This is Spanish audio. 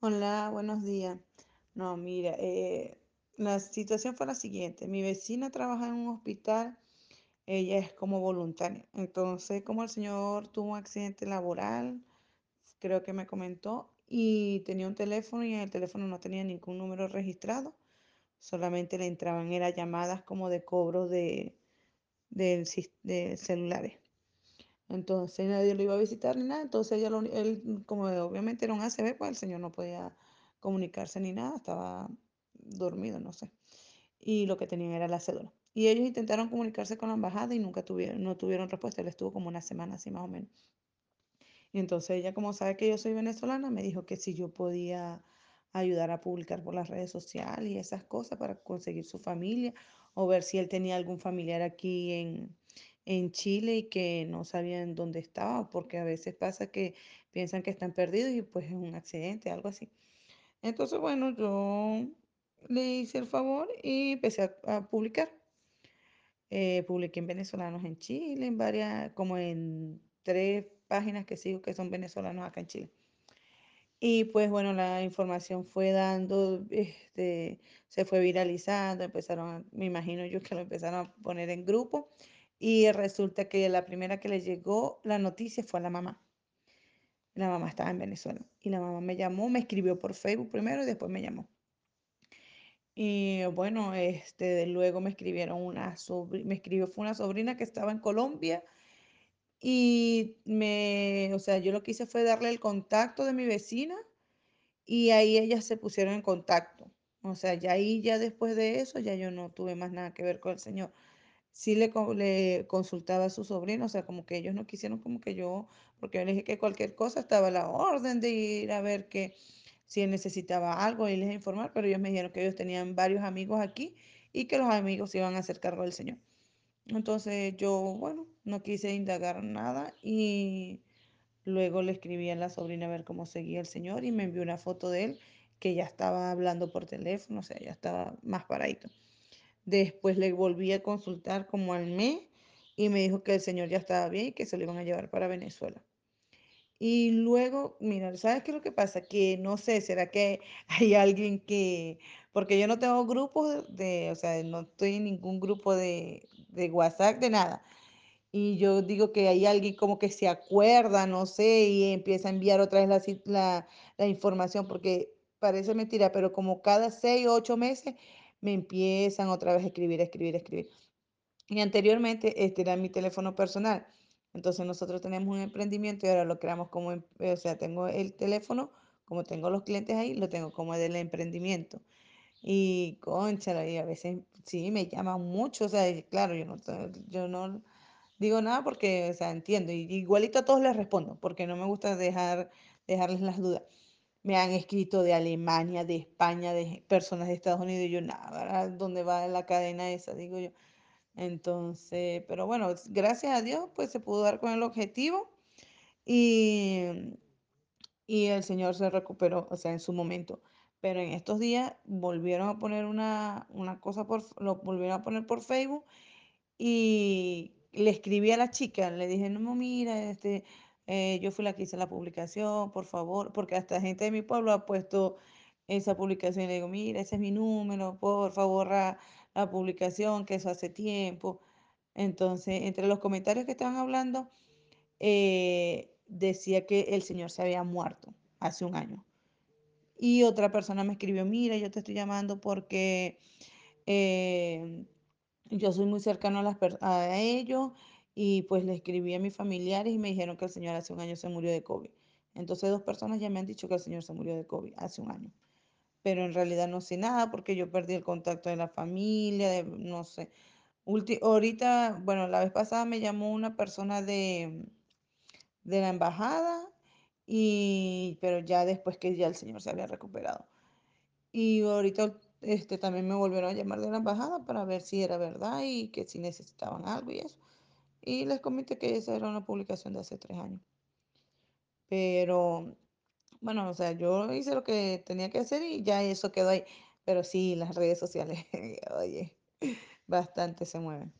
Hola, buenos días. No, mira, eh, la situación fue la siguiente. Mi vecina trabaja en un hospital, ella es como voluntaria. Entonces, como el señor tuvo un accidente laboral, creo que me comentó, y tenía un teléfono y en el teléfono no tenía ningún número registrado, solamente le entraban, era llamadas como de cobro de, de celulares. Entonces nadie lo iba a visitar ni nada. Entonces ella lo él, como obviamente era un ACV, pues el señor no podía comunicarse ni nada, estaba dormido, no sé. Y lo que tenían era la cédula. Y ellos intentaron comunicarse con la embajada y nunca tuvieron, no tuvieron respuesta. Él estuvo como una semana así más o menos. Y entonces ella, como sabe que yo soy venezolana, me dijo que si yo podía ayudar a publicar por las redes sociales y esas cosas para conseguir su familia o ver si él tenía algún familiar aquí en, en Chile y que no sabían dónde estaba, porque a veces pasa que piensan que están perdidos y pues es un accidente, algo así. Entonces, bueno, yo le hice el favor y empecé a, publicar. Eh, publiqué en Venezolanos en Chile, en varias, como en tres páginas que sigo que son venezolanos acá en Chile. Y pues bueno, la información fue dando, este, se fue viralizando, empezaron, a- me imagino yo que lo empezaron a poner en grupo y resulta que la primera que le llegó la noticia fue a la mamá. La mamá estaba en Venezuela y la mamá me llamó, me escribió por Facebook primero y después me llamó. Y bueno, este, luego me escribieron una sobrina, me escribió, fue una sobrina que estaba en Colombia y me, o sea, yo lo que hice fue darle el contacto de mi vecina y ahí ellas se pusieron en contacto. O sea, ya ahí, ya después de eso, ya yo no tuve más nada que ver con el señor. Sí le, le consultaba a su sobrino, o sea, como que ellos no quisieron como que yo, porque yo les dije que cualquier cosa estaba a la orden de ir a ver que si necesitaba algo y les informar, pero ellos me dijeron que ellos tenían varios amigos aquí y que los amigos iban a hacer cargo del señor. Entonces yo, bueno, no quise indagar nada y luego le escribí a la sobrina a ver cómo seguía el señor y me envió una foto de él que ya estaba hablando por teléfono, o sea, ya estaba más paradito. Después le volví a consultar como al mes y me dijo que el señor ya estaba bien y que se lo iban a llevar para Venezuela. Y luego, mira, ¿sabes qué es lo que pasa? Que no sé, ¿será que hay alguien que, porque yo no tengo grupos de, o sea, no estoy en ningún grupo de, de WhatsApp, de nada. Y yo digo que hay alguien como que se acuerda, no sé, y empieza a enviar otra vez la, la, la información, porque parece mentira, pero como cada seis o ocho meses me empiezan otra vez a escribir, escribir, escribir. Y anteriormente este era mi teléfono personal. Entonces nosotros tenemos un emprendimiento y ahora lo creamos como, em- o sea, tengo el teléfono, como tengo los clientes ahí, lo tengo como del emprendimiento. Y cónchale, y a veces sí me llaman mucho, o sea, claro, yo no, yo no digo nada porque, o sea, entiendo, y igualito a todos les respondo, porque no me gusta dejar, dejarles las dudas. Me han escrito de Alemania, de España, de personas de Estados Unidos, y yo, nada, ¿dónde va la cadena esa? Digo yo. Entonces, pero bueno, gracias a Dios, pues se pudo dar con el objetivo y, y el señor se recuperó, o sea, en su momento. Pero en estos días volvieron a poner una, una cosa por, lo volvieron a poner por Facebook y le escribí a la chica, le dije, no, mira, este, eh, yo fui la que hice la publicación, por favor, porque hasta gente de mi pueblo ha puesto esa publicación y le digo, mira, ese es mi número, por favor, borra la publicación, que eso hace tiempo. Entonces, entre los comentarios que estaban hablando, eh, decía que el señor se había muerto hace un año. Y otra persona me escribió, mira, yo te estoy llamando porque eh, yo soy muy cercano a ellos y pues le escribí a mis familiares y me dijeron que el señor hace un año se murió de COVID. Entonces dos personas ya me han dicho que el señor se murió de COVID hace un año. Pero en realidad no sé nada porque yo perdí el contacto de la familia, no sé. Ulti- ahorita, bueno, la vez pasada me llamó una persona de, de la embajada y, pero ya después que ya el señor se había recuperado. Y ahorita este, también me volvieron a llamar de la embajada para ver si era verdad y que si necesitaban algo y eso. Y les comenté que esa era una publicación de hace tres años. Pero bueno, o sea, yo hice lo que tenía que hacer y ya eso quedó ahí. Pero sí, las redes sociales, oye, bastante se mueven.